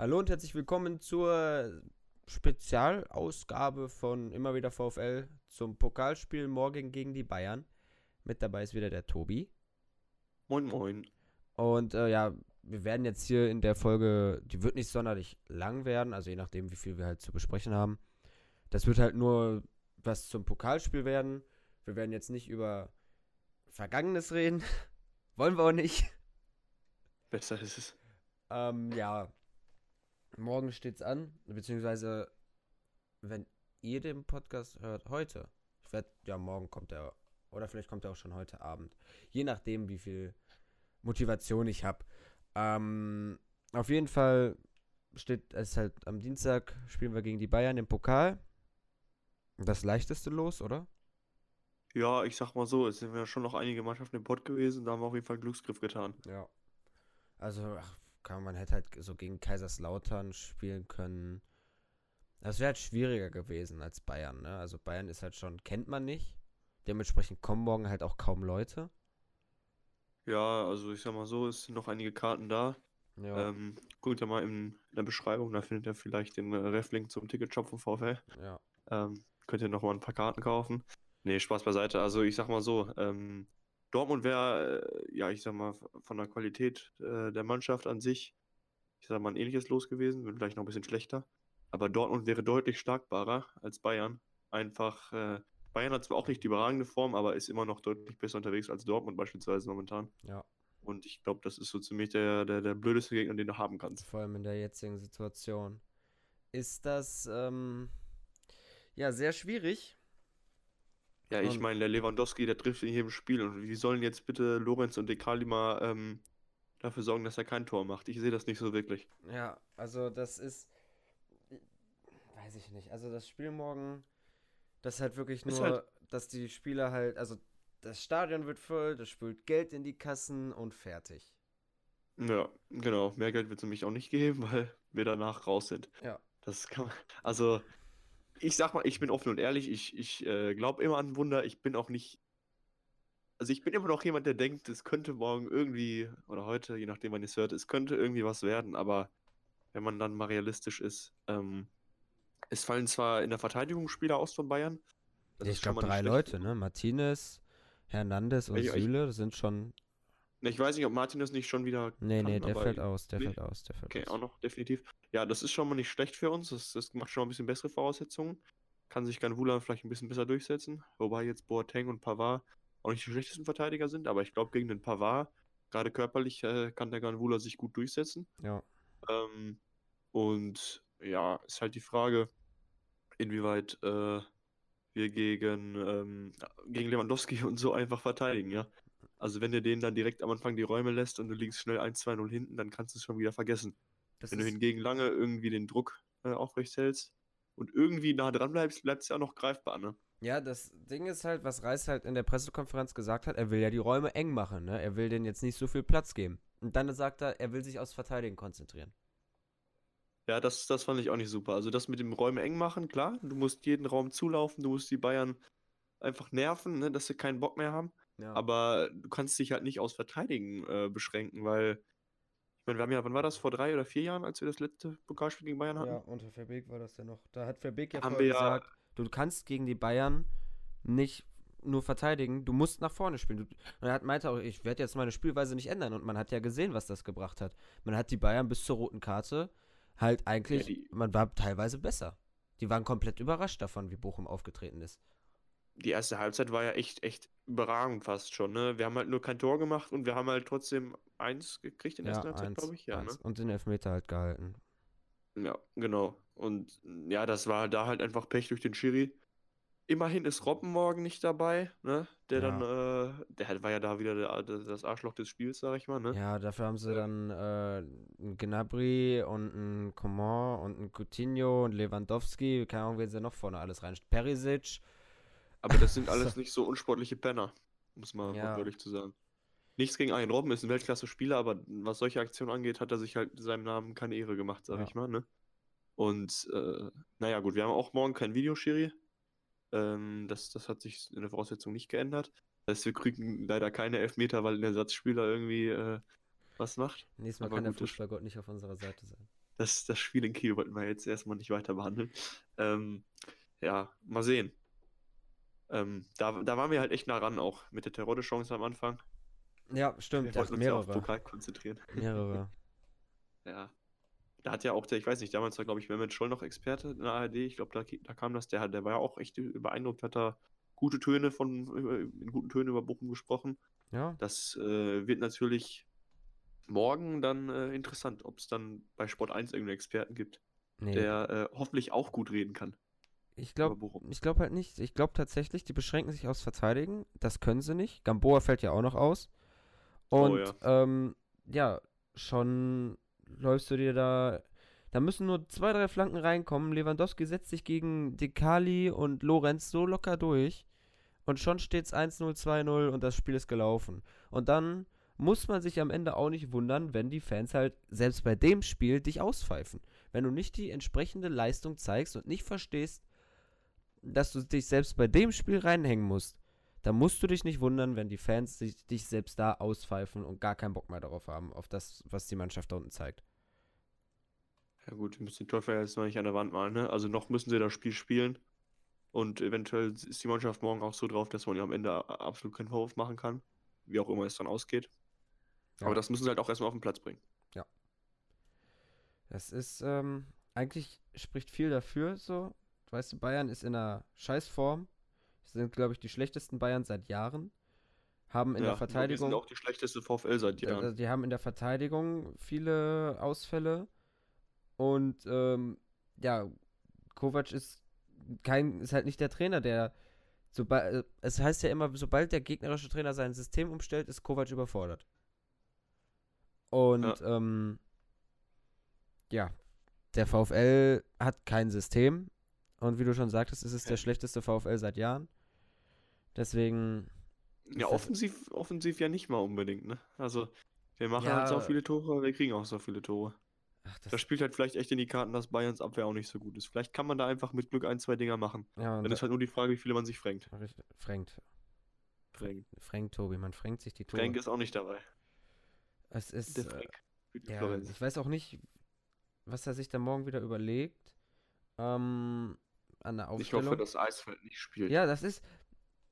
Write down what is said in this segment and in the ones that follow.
Hallo und herzlich willkommen zur Spezialausgabe von Immer wieder VfL zum Pokalspiel morgen gegen die Bayern. Mit dabei ist wieder der Tobi. Moin, moin. Und äh, ja, wir werden jetzt hier in der Folge, die wird nicht sonderlich lang werden, also je nachdem, wie viel wir halt zu besprechen haben. Das wird halt nur was zum Pokalspiel werden. Wir werden jetzt nicht über Vergangenes reden. Wollen wir auch nicht. Besser ist es. Ähm, ja. Morgen steht's an, beziehungsweise wenn ihr den Podcast hört, heute. Ich werde, ja, morgen kommt er, oder vielleicht kommt er auch schon heute Abend. Je nachdem, wie viel Motivation ich habe. Ähm, auf jeden Fall steht es halt am Dienstag, spielen wir gegen die Bayern im Pokal. Das leichteste los, oder? Ja, ich sag mal so, es sind ja schon noch einige Mannschaften im Pott gewesen, da haben wir auf jeden Fall einen Glücksgriff getan. Ja. Also, ach, kann, man hätte halt so gegen Kaiserslautern spielen können. Das wäre halt schwieriger gewesen als Bayern, ne? Also Bayern ist halt schon, kennt man nicht. Dementsprechend kommen morgen halt auch kaum Leute. Ja, also ich sag mal so, es sind noch einige Karten da. Ja. Ähm, guckt ja mal in der Beschreibung, da findet ihr vielleicht den äh, Reflink zum Ticketshop vom VfL. ja. Ähm, könnt ihr noch mal ein paar Karten kaufen. Nee, Spaß beiseite. Also ich sag mal so, ähm, Dortmund wäre, äh, ja, ich sag mal, von der Qualität äh, der Mannschaft an sich, ich sag mal, ein ähnliches Los gewesen, wird vielleicht noch ein bisschen schlechter. Aber Dortmund wäre deutlich starkbarer als Bayern. Einfach, äh, Bayern hat zwar auch nicht die überragende Form, aber ist immer noch deutlich besser unterwegs als Dortmund beispielsweise momentan. Ja. Und ich glaube, das ist so ziemlich der, der, der blödeste Gegner, den du haben kannst. Vor allem in der jetzigen Situation. Ist das, ähm, ja, sehr schwierig. Ja, ich meine, der Lewandowski, der trifft in jedem Spiel. Und wie sollen jetzt bitte Lorenz und Dekali mal ähm, dafür sorgen, dass er kein Tor macht? Ich sehe das nicht so wirklich. Ja, also das ist, weiß ich nicht. Also das Spiel morgen, das ist halt wirklich nur, halt- dass die Spieler halt, also das Stadion wird voll, das spült Geld in die Kassen und fertig. Ja, genau. Mehr Geld wird es nämlich auch nicht geben, weil wir danach raus sind. Ja. Das kann man. Also, ich sag mal, ich bin offen und ehrlich. Ich, ich äh, glaube immer an Wunder. Ich bin auch nicht. Also, ich bin immer noch jemand, der denkt, es könnte morgen irgendwie, oder heute, je nachdem, wann ihr es hört, es könnte irgendwie was werden. Aber wenn man dann mal realistisch ist, ähm, es fallen zwar in der Verteidigung Spieler aus von Bayern. Ich glaube drei schlecht. Leute, ne? Martinez, Hernandez und Ich- Süle, sind schon. Ich weiß nicht, ob Martinez nicht schon wieder. Nee, nee, kann, der aber fällt aus, der nee. fällt aus, der fällt Okay, aus. auch noch definitiv. Ja, das ist schon mal nicht schlecht für uns. Das, das macht schon mal ein bisschen bessere Voraussetzungen. Kann sich Ganvula vielleicht ein bisschen besser durchsetzen. Wobei jetzt Boateng und Pavard auch nicht die schlechtesten Verteidiger sind. Aber ich glaube, gegen den Pavard, gerade körperlich, äh, kann der Ganvula sich gut durchsetzen. Ja. Ähm, und ja, ist halt die Frage, inwieweit äh, wir gegen, ähm, gegen Lewandowski und so einfach verteidigen, ja. Also wenn du denen dann direkt am Anfang die Räume lässt und du liegst schnell 1-2-0 hinten, dann kannst du es schon wieder vergessen. Das Wenn du hingegen lange irgendwie den Druck äh, aufrecht hältst und irgendwie nah dran bleibst, bleibt es ja auch noch greifbar, ne? ja, das Ding ist halt, was Reis halt in der Pressekonferenz gesagt hat, er will ja die Räume eng machen, ne? Er will denen jetzt nicht so viel Platz geben. Und dann sagt er, er will sich aufs Verteidigen konzentrieren. Ja, das, das fand ich auch nicht super. Also das mit dem Räume eng machen, klar, du musst jeden Raum zulaufen, du musst die Bayern einfach nerven, ne, dass sie keinen Bock mehr haben. Ja. Aber du kannst dich halt nicht aus Verteidigen äh, beschränken, weil, ich meine, wir haben ja, wann war das, vor drei oder vier Jahren, als wir das letzte Pokalspiel gegen Bayern hatten? Ja, unter Verbeek war das ja noch. Da hat Verbeek ja vorher wir ja- gesagt, du kannst gegen die Bayern nicht nur verteidigen, du musst nach vorne spielen. Und er hat meinte auch, ich werde jetzt meine Spielweise nicht ändern. Und man hat ja gesehen, was das gebracht hat. Man hat die Bayern bis zur roten Karte halt eigentlich, die- man war teilweise besser. Die waren komplett überrascht davon, wie Bochum aufgetreten ist. Die erste Halbzeit war ja echt, echt überragend fast schon, ne? Wir haben halt nur kein Tor gemacht und wir haben halt trotzdem eins gekriegt in der Ja, ersten Halbzeit, glaube ich. Ja, eins. Und den Elfmeter halt gehalten. ne? Ja, genau. Und ja, das war da halt einfach Pech durch den Schiri. Immerhin ist Robben morgen nicht dabei, ne? Der Ja. dann, äh, der war ja da wieder der, der, das Arschloch des Spiels, sag ich mal, ne? Ja, dafür haben sie dann äh, einen Gnabry und einen Coman und einen Coutinho und Lewandowski. Keine Ahnung, wen sie noch vorne alles rein. Perisic. Aber das sind alles nicht so unsportliche Penner, muss man Ja. wortwörtlich zu sagen. Nichts gegen einen Robben, ist ein Weltklasse-Spieler, aber was solche Aktionen angeht, hat er sich halt seinem Namen keine Ehre gemacht, sag Ja. ich mal, ne? Und, äh, naja, gut, wir haben auch morgen kein Videoschiri. Ähm, das, das hat sich in der Voraussetzung nicht geändert. Das heißt, wir kriegen leider keine Elfmeter, weil ein Ersatzspieler irgendwie äh, was macht. Nächstes Mal Aber kann der Fußballgott nicht auf unserer Seite sein. das, das Spiel in Kiel wollten wir jetzt erstmal nicht weiter behandeln. Ähm, ja, mal sehen. Ähm, da, da waren wir halt echt nah ran auch mit der Terodde-Chance am Anfang. Ja, stimmt. Wir wollten uns ja auf mehrere. Pokal konzentrieren. Mehrere. Ja. Da hat ja auch der, ich weiß nicht, damals war, glaube ich, Mehmet Scholl noch Experte in der ARD. Ich glaube, da, da kam das, der, der war ja auch echt beeindruckt, hat da gute Töne von, in guten Tönen über Bochum gesprochen. Ja, Das äh, wird natürlich morgen dann äh, interessant, ob es dann bei Sport 1 irgendeinen Experten gibt, nee. der äh, hoffentlich auch gut reden kann ich glaube ich glaube halt nicht. Ich glaube tatsächlich, die beschränken sich aufs Verteidigen. Das können sie nicht. Gamboa fällt ja auch noch aus. Oh Und ja. ähm, ja, schon läufst du dir da. Da müssen nur zwei, drei Flanken reinkommen. Lewandowski setzt sich gegen Dekali und Lorenz so locker durch. Und schon steht's 1-0, 2-0 und das Spiel ist gelaufen. Und dann muss man sich am Ende auch nicht wundern, wenn die Fans halt selbst bei dem Spiel dich auspfeifen. Wenn du nicht die entsprechende Leistung zeigst und nicht verstehst, dass du dich selbst bei dem Spiel reinhängen musst, dann musst du dich nicht wundern, wenn die Fans sich, dich selbst da auspfeifen und gar keinen Bock mehr darauf haben, auf das, was die Mannschaft da unten zeigt. Ja gut, wir müssen den Teufel jetzt noch nicht an der Wand malen, ne? Also noch müssen sie das Spiel spielen. Und eventuell ist die Mannschaft morgen auch so drauf, dass man ihr am Ende absolut keinen Vorwurf machen kann. Wie auch immer es dann ausgeht. Ja. Aber das müssen sie halt auch erstmal auf den Platz bringen. Das ist, ähm, eigentlich spricht viel dafür, so. Weißt du, Bayern ist in einer Scheißform. Sind, glaube ich, die schlechtesten Bayern seit Jahren. Haben in ja, der Verteidigung. sind auch die schlechteste VfL seit Jahren. Die haben in der Verteidigung viele Ausfälle. Und ähm, ja, Kovac ist kein, ist halt nicht der Trainer, der sobald, es heißt ja immer, sobald der gegnerische Trainer sein System umstellt, ist Kovac überfordert. Und ähm, ja, der VfL hat kein System. Und wie du schon sagtest, ist es der schlechteste VfL seit Jahren. Deswegen, Ja, offensiv, offensiv ja nicht mal unbedingt, ne? Also, wir machen Ja. halt so viele Tore, aber wir kriegen auch so viele Tore. ach, das, Das spielt halt vielleicht echt in die Karten, dass Bayerns Abwehr auch nicht so gut ist. Vielleicht kann man da einfach mit Glück ein, zwei Dinger machen. ja, und Dann ist halt nur die Frage, wie viele man sich frängt. Frank, Frank, Frank Tobi, man fränkt sich die Tore. Frank ist auch nicht dabei. Es ist, Der äh, ja, ich weiß auch nicht, was er sich da morgen wieder überlegt. Ähm, an der Ich Aufstellung. hoffe, dass Eisfeld nicht spielt. ja, das ist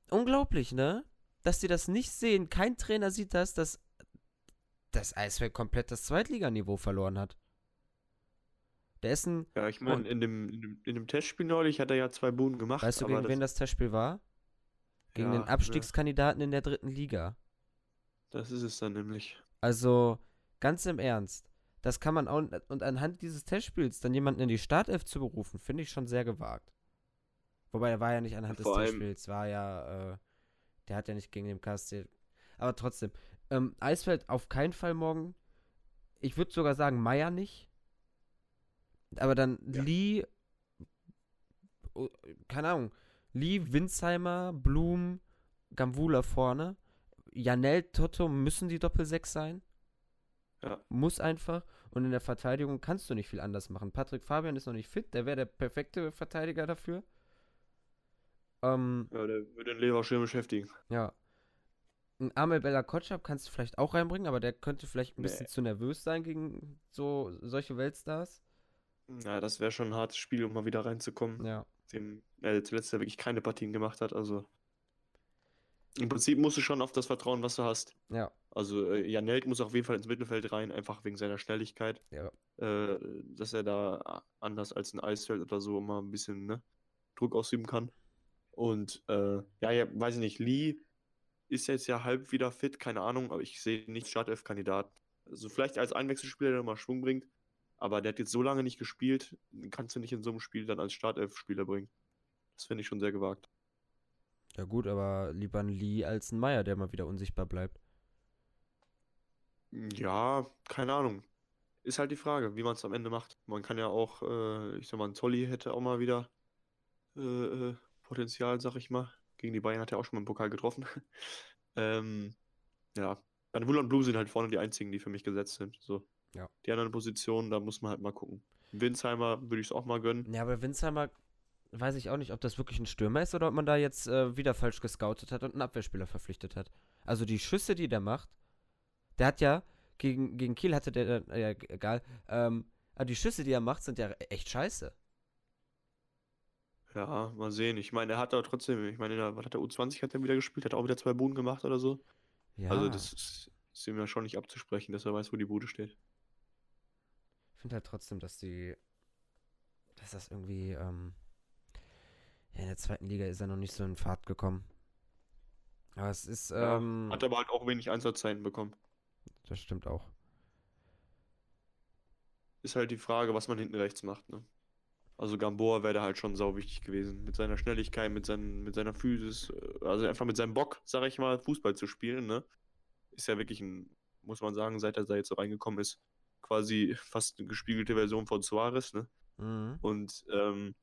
unglaublich, ne? Dass die das nicht sehen. Kein Trainer sieht das, dass das Eisfeld komplett das Zweitliganiveau verloren hat. Der ist ein, Ja, ich meine, in dem, in, dem, in dem Testspiel neulich hat er ja zwei Buden gemacht. weißt du, gegen wen das Testspiel war? Gegen ja, den Abstiegskandidaten in der dritten Liga. Ne, das ist es dann nämlich. Also, ganz im Ernst. Das kann man auch. Und anhand dieses Testspiels dann jemanden in die Startelf zu berufen, finde ich schon sehr gewagt. Wobei, er war ja nicht anhand des Vor allem- Testspiels, war ja. Äh, der hat ja nicht gegen den KSC. Aber trotzdem. Ähm, Eisfeld auf keinen Fall morgen. Ich würde sogar sagen, Meier nicht. Aber dann Ja. Lee. oh, Keine Ahnung. Lee, Winsheimer, Blum, Gamvula vorne. Janel, Toto müssen die Doppel-6 sein. Ja. Muss einfach. Und in der Verteidigung kannst du nicht viel anders machen. Patrick Fabian ist noch nicht fit. Der wäre der perfekte Verteidiger dafür. Ähm, Ja, der würde den Lever schön beschäftigen. ja. Ein Amel Bella Kotschap kannst du vielleicht auch reinbringen, aber der könnte vielleicht ein bisschen Nee. zu nervös sein gegen so solche Weltstars. Ja, das wäre schon ein hartes Spiel, um mal wieder reinzukommen. Ja. Dem er zuletzt ja wirklich keine Partien gemacht hat. Also im Prinzip musst du schon auf das vertrauen, was du hast. Ja. Also äh, Janelt muss auf jeden Fall ins Mittelfeld rein, einfach wegen seiner Schnelligkeit. Ja. Äh, dass er da anders als ein Eisfeld oder so mal ein bisschen ne, Druck ausüben kann. Und äh, ja, ja, weiß ich nicht, Lee ist jetzt ja halb wieder fit, keine Ahnung, aber ich sehe nicht Startelf-Kandidat. Also vielleicht als Einwechselspieler, der mal Schwung bringt, aber der hat jetzt so lange nicht gespielt, kannst du nicht in so einem Spiel dann als Startelf-Spieler bringen. Das finde ich schon sehr gewagt. Ja gut, aber lieber ein Lee als ein Meier, der mal wieder unsichtbar bleibt. Ja, keine Ahnung. Ist halt die Frage, wie man es am Ende macht. Man kann ja auch, äh, ich sag mal, ein Zolli hätte auch mal wieder äh, äh, Potenzial, sag ich mal. Gegen die Bayern hat er auch schon mal im Pokal getroffen. ähm, ja, dann Wull und Blue sind halt vorne die einzigen, die für mich gesetzt sind. So. Ja. Die anderen Positionen, da muss man halt mal gucken. Winsheimer würde ich es auch mal gönnen. Ja, aber Winsheimer weiß ich auch nicht, ob das wirklich ein Stürmer ist oder ob man da jetzt äh, wieder falsch gescoutet hat und einen Abwehrspieler verpflichtet hat. Also die Schüsse, die der macht, der hat ja gegen, gegen Kiel hatte der, äh, ja, egal, ähm, Aber die Schüsse, die er macht, sind ja echt scheiße. Ja, mal sehen. Ich meine, er hat aber trotzdem, ich meine, in der, was hat der U20 hat er wieder gespielt, hat auch wieder zwei Buden gemacht oder so. Ja. Also das ist, ist ihm ja schon nicht abzusprechen, dass er weiß, wo die Bude steht. Ich finde halt trotzdem, dass die. Dass das irgendwie. Ähm, ja, in der zweiten Liga ist er noch nicht so in Fahrt gekommen. Aber es ist. Ja, Ähm, Hat aber halt auch wenig Einsatzzeiten bekommen. das stimmt auch. Ist halt die Frage, was man hinten rechts macht, ne? Also Gamboa wäre da halt schon sau wichtig gewesen. Mit seiner Schnelligkeit, mit, seinen, mit seiner Physis, also einfach mit seinem Bock, sag ich mal, Fußball zu spielen, ne? Ist ja wirklich ein, muss man sagen, seit er da jetzt so reingekommen ist, quasi fast eine gespiegelte Version von Suarez, ne? Mhm. Und ähm,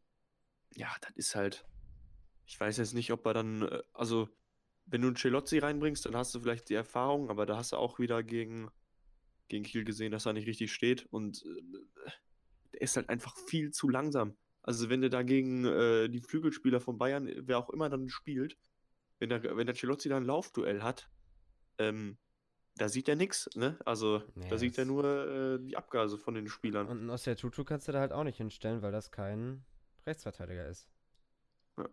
ja, das ist halt. Ich weiß jetzt nicht, ob er dann. äh, Also, wenn du einen Celozzi reinbringst, dann hast du vielleicht die Erfahrung, aber da hast du auch wieder gegen, gegen Kiel gesehen, dass er nicht richtig steht. Und äh, der ist halt einfach viel zu langsam. Also, wenn du dagegen äh, die Flügelspieler von Bayern, wer auch immer dann spielt, wenn der, wenn der Celozzi dann ein Laufduell hat, ähm, da sieht er nichts, ne? Also, Nee, da sieht er nur äh, die Abgase von den Spielern. Und einen Ossia Tutu kannst du da halt auch nicht hinstellen, weil das kein Rechtsverteidiger ist. Ja.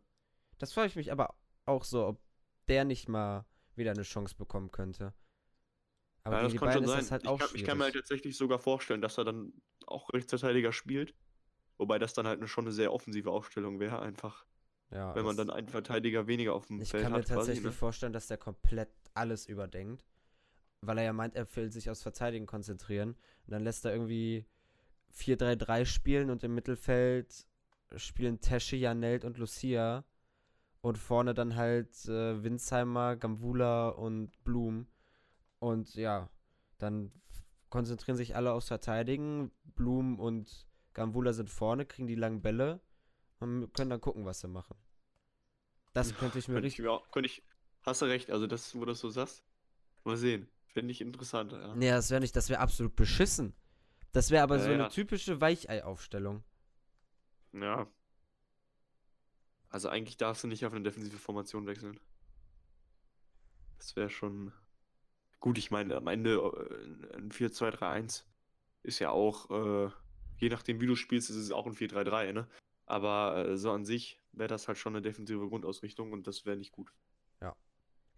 Das frage ich mich aber auch so, ob der nicht mal wieder eine Chance bekommen könnte. Aber Ja, das kann schon sein. halt ich, kann, ich kann mir halt tatsächlich sogar vorstellen, dass er dann auch Rechtsverteidiger spielt. Wobei das dann halt eine, schon eine sehr offensive Aufstellung wäre, einfach. Ja, wenn man dann einen Verteidiger weniger auf dem Ich Feld kann mir hat, quasi. tatsächlich Ne? vorstellen, dass der komplett alles überdenkt. Weil er ja meint, er will sich aufs Verteidigen konzentrieren. Und dann lässt er irgendwie 4-3-3 spielen und im Mittelfeld spielen Tesche, Janelt und Lucia. Und vorne dann halt äh, Winsheimer, Gambula und Blum. Und ja, dann konzentrieren sich alle aufs Verteidigen. Blum und Gambula sind vorne, kriegen die langen Bälle und können dann gucken, was sie machen. Das könnte ich mir Könnte richtig. ich mir auch, könnte ich, hast du recht, also das, wo du das so sagst. Mal sehen. Finde ich interessant, ja. Nee, das wäre nicht, das wäre absolut beschissen. Das wäre aber Ja, so eine ja. typische Weichei-Aufstellung. Ja. Also eigentlich darfst du nicht auf eine defensive Formation wechseln. Das wäre schon. Gut, ich meine, am Ende äh, ein 4-2-3-1 ist ja auch, äh, je nachdem wie du spielst, ist es auch ein 4-3-3, ne? Aber äh, so an sich wäre das halt schon eine defensive Grundausrichtung und das wäre nicht gut.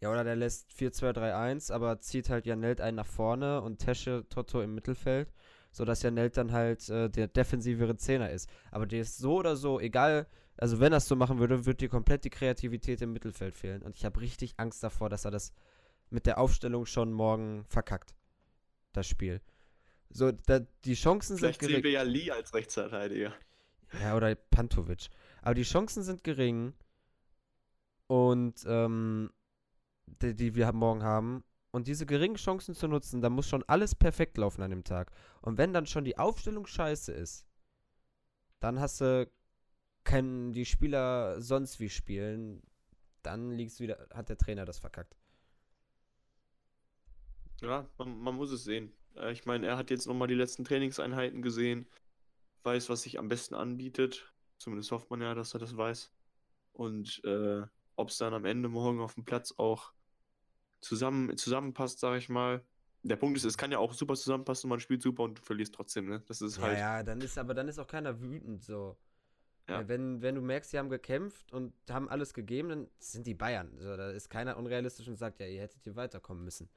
Ja, oder der lässt 4-2-3-1, aber zieht halt Janelt einen nach vorne und Tesche Toto im Mittelfeld, sodass Janelt dann halt äh, der defensivere Zehner ist. Aber der ist so oder so, egal, also wenn er es so machen würde, würde dir komplett die Kreativität im Mittelfeld fehlen. Und ich habe richtig Angst davor, dass er das mit der Aufstellung schon morgen verkackt. Das Spiel. So, da, die Chancen Vielleicht sind sehen gering. wir ja Lee als Rechtsverteidiger. Ja, oder Pantovic. Aber die Chancen sind gering. Und ähm, die, die wir morgen haben. Und diese geringen Chancen zu nutzen, da muss schon alles perfekt laufen an dem Tag. Und wenn dann schon die Aufstellung scheiße ist, dann hast du können die Spieler sonst wie spielen, dann liegt's wieder, hat der Trainer das verkackt. Ja, man, man muss es sehen. Äh, Ich meine, er hat jetzt nochmal die letzten Trainingseinheiten gesehen, weiß, was sich am besten anbietet. Zumindest hofft man ja, dass er das weiß. Und äh, ob es dann am Ende morgen auf dem Platz auch zusammen, zusammenpasst, sage ich mal. Der Punkt ist, es kann ja auch super zusammenpassen, man spielt super und du verlierst trotzdem, ne? Das ist Ja, halt. ja, dann ist aber dann ist auch keiner wütend so. Ja. Ja, wenn, wenn du merkst, sie haben gekämpft und haben alles gegeben, dann sind die Bayern. So, da ist keiner unrealistisch und sagt, ja, ihr hättet hier weiterkommen müssen.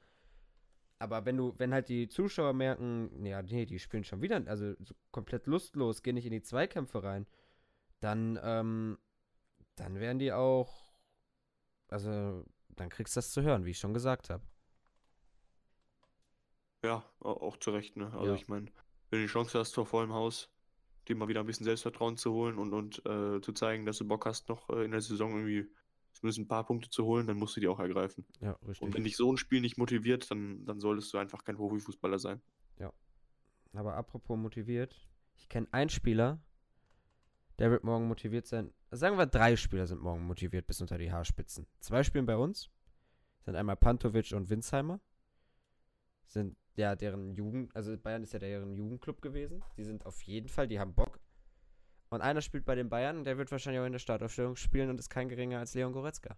Aber wenn du, wenn halt die Zuschauer merken, ja, nee, die spielen schon wieder, also so komplett lustlos, gehen nicht in die Zweikämpfe rein, dann, ähm, dann werden die auch, also, dann kriegst du das zu hören, wie ich schon gesagt habe. Ja, au- auch zu Recht, ne? Also Ja. ich meine, wenn du die Chance hast, vor vollem Haus, dir mal wieder ein bisschen Selbstvertrauen zu holen und, und äh, zu zeigen, dass du Bock hast, noch äh, in der Saison irgendwie zumindest ein paar Punkte zu holen, dann musst du die auch ergreifen. Ja, Und richtig. wenn dich so ein Spiel nicht motiviert, dann, dann solltest du einfach kein Profifußballer sein. Aber apropos motiviert, ich kenne einen Spieler, der wird morgen motiviert sein. Sagen wir, drei Spieler sind morgen motiviert bis unter die Haarspitzen. Zwei spielen bei uns. Sind einmal Pantovic und Winsheimer. Sind ja deren Jugend, also Bayern ist ja deren Jugendclub gewesen. Die sind auf jeden Fall, die haben Bock. Und einer spielt bei den Bayern und der wird wahrscheinlich auch in der Startaufstellung spielen und ist kein geringer als Leon Goretzka.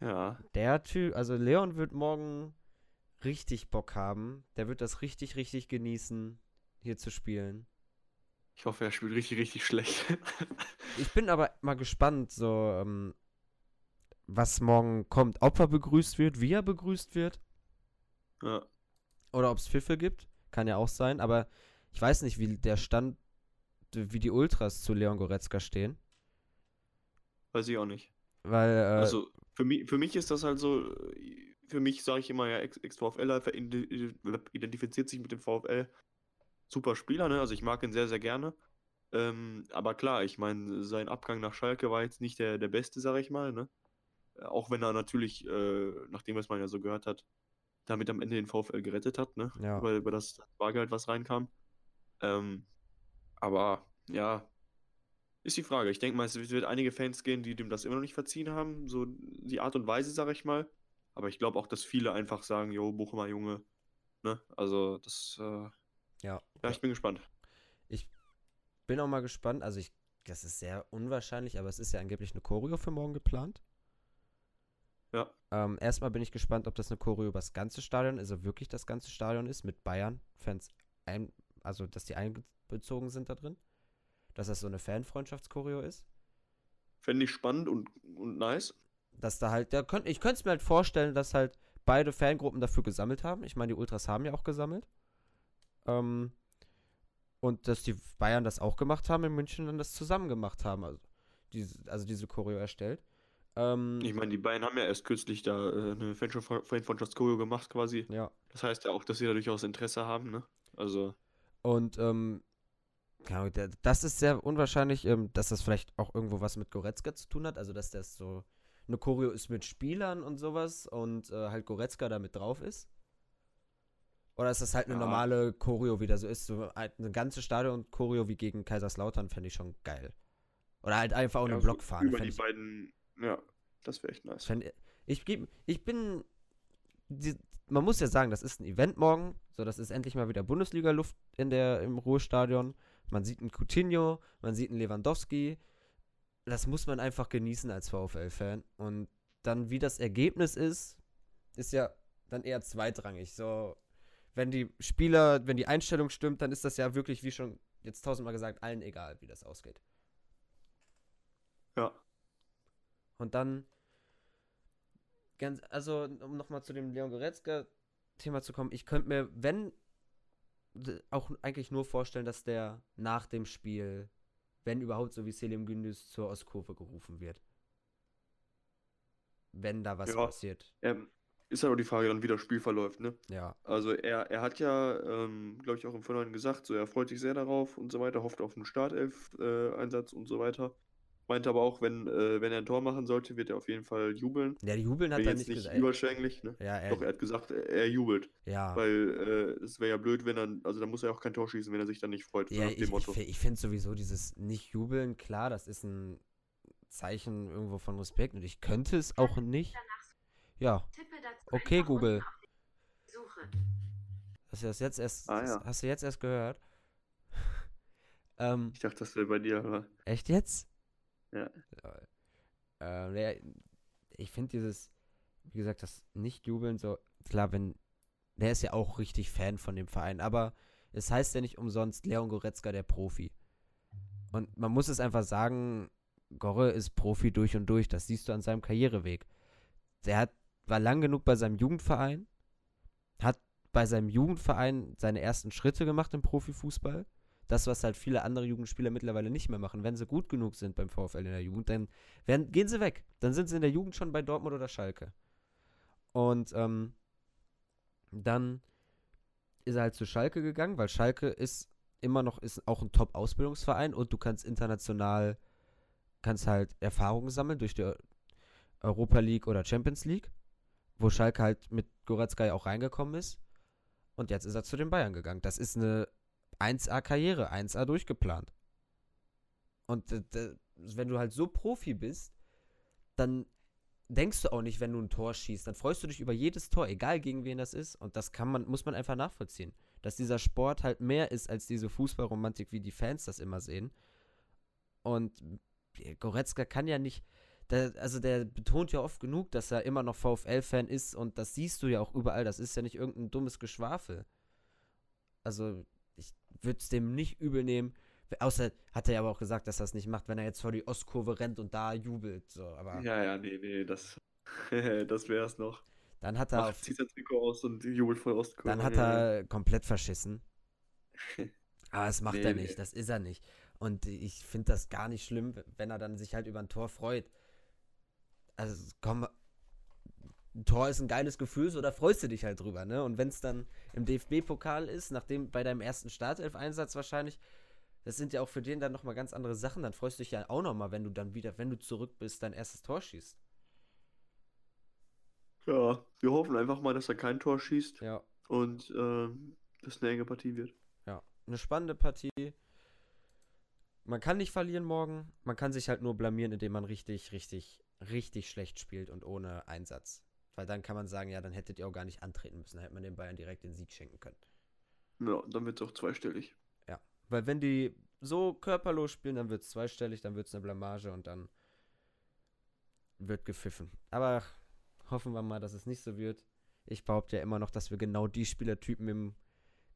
Ja, Der Typ, also Leon wird morgen richtig Bock haben. Der wird das richtig, richtig genießen. hier zu spielen. Ich hoffe, er spielt richtig, richtig schlecht. Ich bin aber mal gespannt, so, ähm, was morgen kommt. Ob er begrüßt wird, wie er begrüßt wird. ja. Oder ob es Pfiffe gibt. Kann ja auch sein. Aber ich weiß nicht, wie der Stand, wie die Ultras zu Leon Goretzka stehen. Weiß ich auch nicht. Weil, äh, Also für mich, für mich ist das halt so, für mich sage ich immer, ja, Ex- Ex-VfLer ide- identifiziert sich mit dem VfL. Super Spieler, ne? Also ich mag ihn sehr, sehr gerne. Ähm, aber klar, ich meine, sein Abgang nach Schalke war jetzt nicht der, der beste, sage ich mal, ne? Auch wenn er natürlich, äh, nachdem was man ja so gehört hat, damit am Ende den VfL gerettet hat, ne? Ja. Über, über das Bargeld, was reinkam. Ähm, aber ja, ist die Frage. Ich denke mal, es wird einige Fans gehen, die dem das immer noch nicht verziehen haben. So die Art und Weise, sage ich mal. Aber ich glaube auch, dass viele einfach sagen, jo, Bochumer Junge. Ne? Also, das, äh, ja. ja, ich bin gespannt. Ich bin auch mal gespannt. Also, ich, das ist sehr unwahrscheinlich, aber es ist ja angeblich eine Choreo für morgen geplant. Ja, Ähm, erstmal bin ich gespannt, ob das eine Choreo über das ganze Stadion, also wirklich das ganze Stadion ist, mit Bayern-Fans, ein, also dass die einbezogen sind da drin. Dass das so eine Fanfreundschaftschoreo ist. fände ich spannend und, und nice. Dass da halt, da könnt, ich könnte es mir halt vorstellen, dass halt beide Fangruppen dafür gesammelt haben. Ich meine, die Ultras haben ja auch gesammelt. Ähm, und dass die Bayern das auch gemacht haben in München und das zusammen gemacht haben. Also diese, also diese Choreo erstellt. Ähm, Ich meine, die Bayern haben ja erst kürzlich da äh, eine Fanfreundschaftschoreo gemacht quasi. ja. Das heißt ja auch, dass sie da durchaus Interesse haben, ne? Also, Und ähm, keine Ahnung, der- das ist sehr unwahrscheinlich, ähm, dass das vielleicht auch irgendwo was mit Goretzka zu tun hat. Also, dass das so eine Choreo ist mit Spielern und sowas und äh, halt Goretzka da mit drauf ist. Oder ist das halt eine Ja. normale Choreo wieder so ist? So eine ganze Stadion-Choreo wie gegen Kaiserslautern fände ich schon geil. Oder halt einfach auch eine ja, so Blockfahne. Über die beiden, ja, das wäre echt nice. fänd, ich, ich bin. Die, man muss ja sagen, das ist ein Event morgen. So, das ist endlich mal wieder Bundesliga-Luft in der, im Ruhestadion. Man sieht einen Coutinho, man sieht einen Lewandowski. Das muss man einfach genießen als VfL-Fan. Und dann, wie das Ergebnis ist, ist ja dann eher zweitrangig. So, wenn die Spieler, wenn die Einstellung stimmt, dann ist das ja wirklich, wie schon jetzt tausendmal gesagt, allen egal, wie das ausgeht. Ja, Und dann, ganz, also, um nochmal zu dem Leon Goretzka-Thema zu kommen, ich könnte mir, wenn, auch eigentlich nur vorstellen, dass der nach dem Spiel, wenn überhaupt so wie Selim Gündüz, zur Ostkurve gerufen wird. Wenn da was Ja. passiert. ähm, ist halt auch die Frage dann, wie das Spiel verläuft, ne? Ja. Also er, er hat ja, ähm, glaube ich, auch im Vorhinein gesagt, so er freut sich sehr darauf und so weiter, hofft auf einen Startelf-Einsatz und so weiter. Meinte aber auch, wenn, äh, wenn er ein Tor machen sollte, wird er auf jeden Fall jubeln. Ja, die Jubeln hat er nicht nicht gesagt. überschwänglich, ne? Ja, er, Doch, er hat gesagt, er, jubelt. ja. Weil äh, es wäre ja blöd, wenn er, also da muss er auch kein Tor schießen, wenn er sich dann nicht freut, Ja, ich, ich, ich finde sowieso dieses Nicht-Jubeln, klar, das ist ein Zeichen irgendwo von Respekt und ich könnte es auch nicht. Ja, Okay, Google. hast du das jetzt erst, Ah, ja. hast du jetzt erst gehört? ähm, Ich dachte, das wäre bei dir, aber echt jetzt? Ja. Ähm, ja, ich finde dieses, wie gesagt, das Nicht-Jubeln so, klar, wenn, der ist ja auch richtig Fan von dem Verein, aber es heißt ja nicht umsonst Leon Goretzka der Profi. Und man muss es einfach sagen, Gorre ist Profi durch und durch, das siehst du an seinem Karriereweg. Der hat, war lang genug bei seinem Jugendverein, hat bei seinem Jugendverein seine ersten Schritte gemacht im Profifußball. Das, was halt viele andere Jugendspieler mittlerweile nicht mehr machen. Wenn sie gut genug sind beim VfL in der Jugend, dann werden, gehen sie weg. Dann sind sie in der Jugend schon bei Dortmund oder Schalke. Und ähm, dann ist er halt zu Schalke gegangen, weil Schalke ist immer noch ist auch ein Top-Ausbildungsverein und du kannst international kannst halt Erfahrungen sammeln durch die Eu- Europa League oder Champions League, wo Schalke halt mit Goretzka auch reingekommen ist. Und jetzt ist er zu den Bayern gegangen. Das ist eine 1A-Karriere, 1A durchgeplant. Und äh, wenn du halt so Profi bist, dann denkst du auch nicht, wenn du ein Tor schießt, dann freust du dich über jedes Tor, egal gegen wen das ist. Und das kann man, muss man einfach nachvollziehen. Dass dieser Sport halt mehr ist als diese Fußballromantik, wie die Fans das immer sehen. Und äh, Goretzka kann ja nicht, der, also der betont ja oft genug, dass er immer noch VfL-Fan ist und das siehst du ja auch überall. Das ist ja nicht irgendein dummes Geschwafel. Also ich würde es dem nicht übel nehmen. Außer hat er ja aber auch gesagt, dass er es nicht macht, wenn er jetzt vor die Ostkurve rennt und da jubelt. So, aber Ja, ja, nee, nee, das, das wär's noch. dann hat er, Macht, auf, zieht sein Trikot aus und jubelt vor Ostkurve. dann hat Ja, er komplett verschissen. Aber das macht Nee, er nee. nicht, das ist er nicht. Und ich finde das gar nicht schlimm, wenn er dann sich halt über ein Tor freut. Also komm, ein Tor ist ein geiles Gefühl, so da freust du dich halt drüber, ne? Und wenn es dann im DFB-Pokal ist, nachdem bei deinem ersten Startelf-Einsatz wahrscheinlich, das sind ja auch für den dann nochmal ganz andere Sachen, dann freust du dich ja auch nochmal, wenn du dann wieder, wenn du zurück bist, dein erstes Tor schießt. Ja, wir hoffen einfach mal, dass er kein Tor schießt Ja, und ähm, dass eine enge Partie wird. ja. Eine spannende Partie. Man kann nicht verlieren morgen, man kann sich halt nur blamieren, indem man richtig, richtig, richtig schlecht spielt und ohne Einsatz. Weil dann kann man sagen, ja, dann hättet ihr auch gar nicht antreten müssen, dann hätte man den Bayern direkt den Sieg schenken können. Ja, dann wird es auch zweistellig. Weil wenn die so körperlos spielen, dann wird es zweistellig, dann wird es eine Blamage und dann wird gepfiffen. Aber hoffen wir mal, dass es nicht so wird. Ich behaupte ja immer noch, dass wir genau die Spielertypen im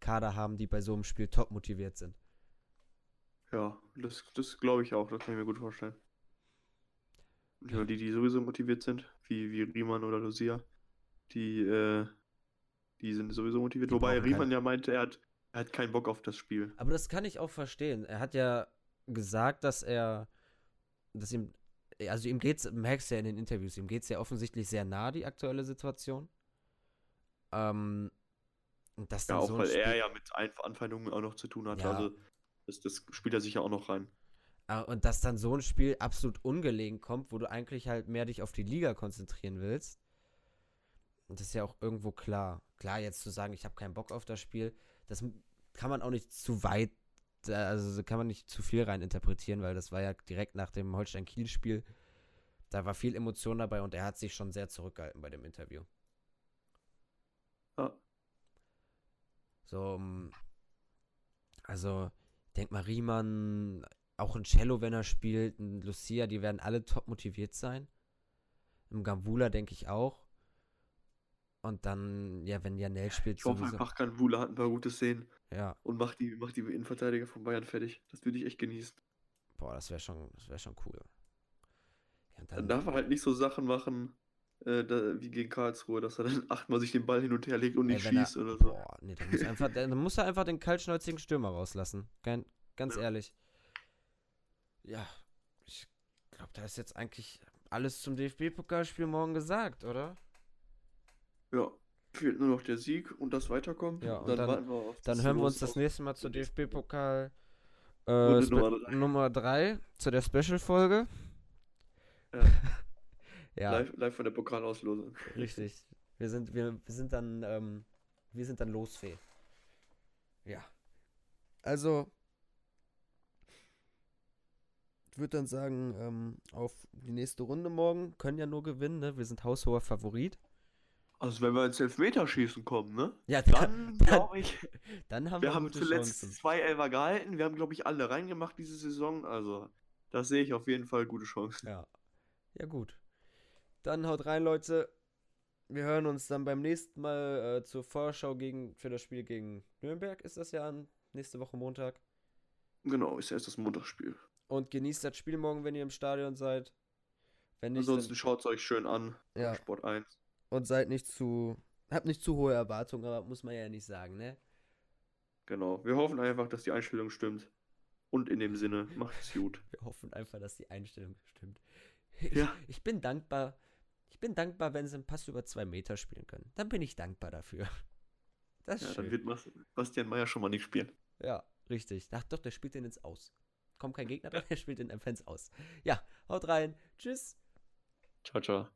Kader haben, die bei so einem Spiel top motiviert sind. Ja, das, das glaube ich auch, das kann ich mir gut vorstellen. Ja, die, die sowieso motiviert sind, wie, wie Riemann oder Lucia, die, äh, die sind sowieso motiviert. Die Wobei Riemann kein- ja meinte, er hat, er hat keinen Bock auf das Spiel. Aber das kann ich auch verstehen. Er hat ja gesagt, dass er, dass ihm, also ihm geht's, merkst du ja in den Interviews, ihm geht's ja offensichtlich sehr nah, die aktuelle Situation. Ähm, und dass Ja, auch so weil er Spiel- ja mit Ein- Anfeindungen auch noch zu tun hat. Ja. Also das, das spielt er sich ja auch noch rein. Ah, Und dass dann so ein Spiel absolut ungelegen kommt, wo du eigentlich halt mehr dich auf die Liga konzentrieren willst. Und das ist ja auch irgendwo klar. Klar, jetzt zu sagen, ich habe keinen Bock auf das Spiel, das kann man auch nicht zu weit, äh, also kann man nicht zu viel rein interpretieren, weil das war ja direkt nach dem Holstein-Kiel-Spiel. Da war viel Emotion dabei und er hat sich schon sehr zurückgehalten bei dem Interview. Ja. So, also, denk mal, Riemann, auch ein Cello, wenn er spielt, ein Lucia, die werden alle top motiviert sein. Im Gambula denke ich auch. Und dann, ja, wenn Janel spielt, Ich hoffe sowieso. einfach, Kanwula hat ein paar gute Szenen Ja, und macht die, macht die Innenverteidiger von Bayern fertig. Das würde ich echt genießen. boah, das wäre schon, das wäre schon cool. Ja, Dann dann, darf er halt nicht so Sachen machen, äh, da, wie gegen Karlsruhe, dass er dann achtmal sich den Ball hin und her legt und ey, nicht wenn er, schießt oder so. boah, nee, dann muss, einfach, dann muss er einfach den kaltschnäuzigen Stürmer rauslassen. Kein, ganz Ja. ehrlich. Ja, ich glaube, da ist jetzt eigentlich alles zum DFB-Pokalspiel morgen gesagt, oder? Ja, fehlt nur noch der Sieg und das Weiterkommen. Ja, und dann- warten wir auf Dann hören wir uns das nächste Mal zur DFB-Pokal äh, Nummer drei. Nummer 3, zu der Special-Folge. Ja. Ja, Live, live von der Pokalauslosung. richtig. Wir sind, wir, wir sind dann, ähm, wir sind dann losfähig. Ja. Also, würde dann sagen, ähm, auf die nächste Runde morgen können ja nur gewinnen, ne? Wir sind haushoher Favorit. Also wenn wir ins Elfmeterschießen kommen, ne? Ja, Dann dann, glaube ich, dann haben wir wir haben zuletzt Chancen. zwei Elfer gehalten. Wir haben, glaube ich, alle reingemacht diese Saison. Also da sehe ich auf jeden Fall gute Chancen. Ja. Ja, gut. Dann haut rein, Leute. Wir hören uns dann beim nächsten Mal äh, zur Vorschau gegen, für das Spiel gegen Nürnberg. Ist das ja an nächste Woche Montag. Genau, ist ja erst das Montagsspiel. Und genießt das Spiel morgen, wenn ihr im Stadion seid. Wenn nicht, Ansonsten schaut es euch schön an. Ja. Sport 1. und seid nicht zu. Habt nicht zu hohe Erwartungen, aber muss man ja nicht sagen, ne? Genau. Wir hoffen einfach, dass die Einstellung stimmt. Und in dem Sinne, macht es gut. Wir hoffen einfach, dass die Einstellung stimmt. Ich, Ja. ich bin dankbar. Ich bin dankbar, wenn sie einen Pass über zwei Meter spielen können. Dann bin ich dankbar dafür. Das ist Ja, schön. dann wird Bastian Meier schon mal nicht spielen. Ja, richtig. Ach doch, der spielt den ins Aus. Kommt kein Gegner dran, der spielt den ins Aus. Ja, haut rein. Tschüss. Ciao, ciao.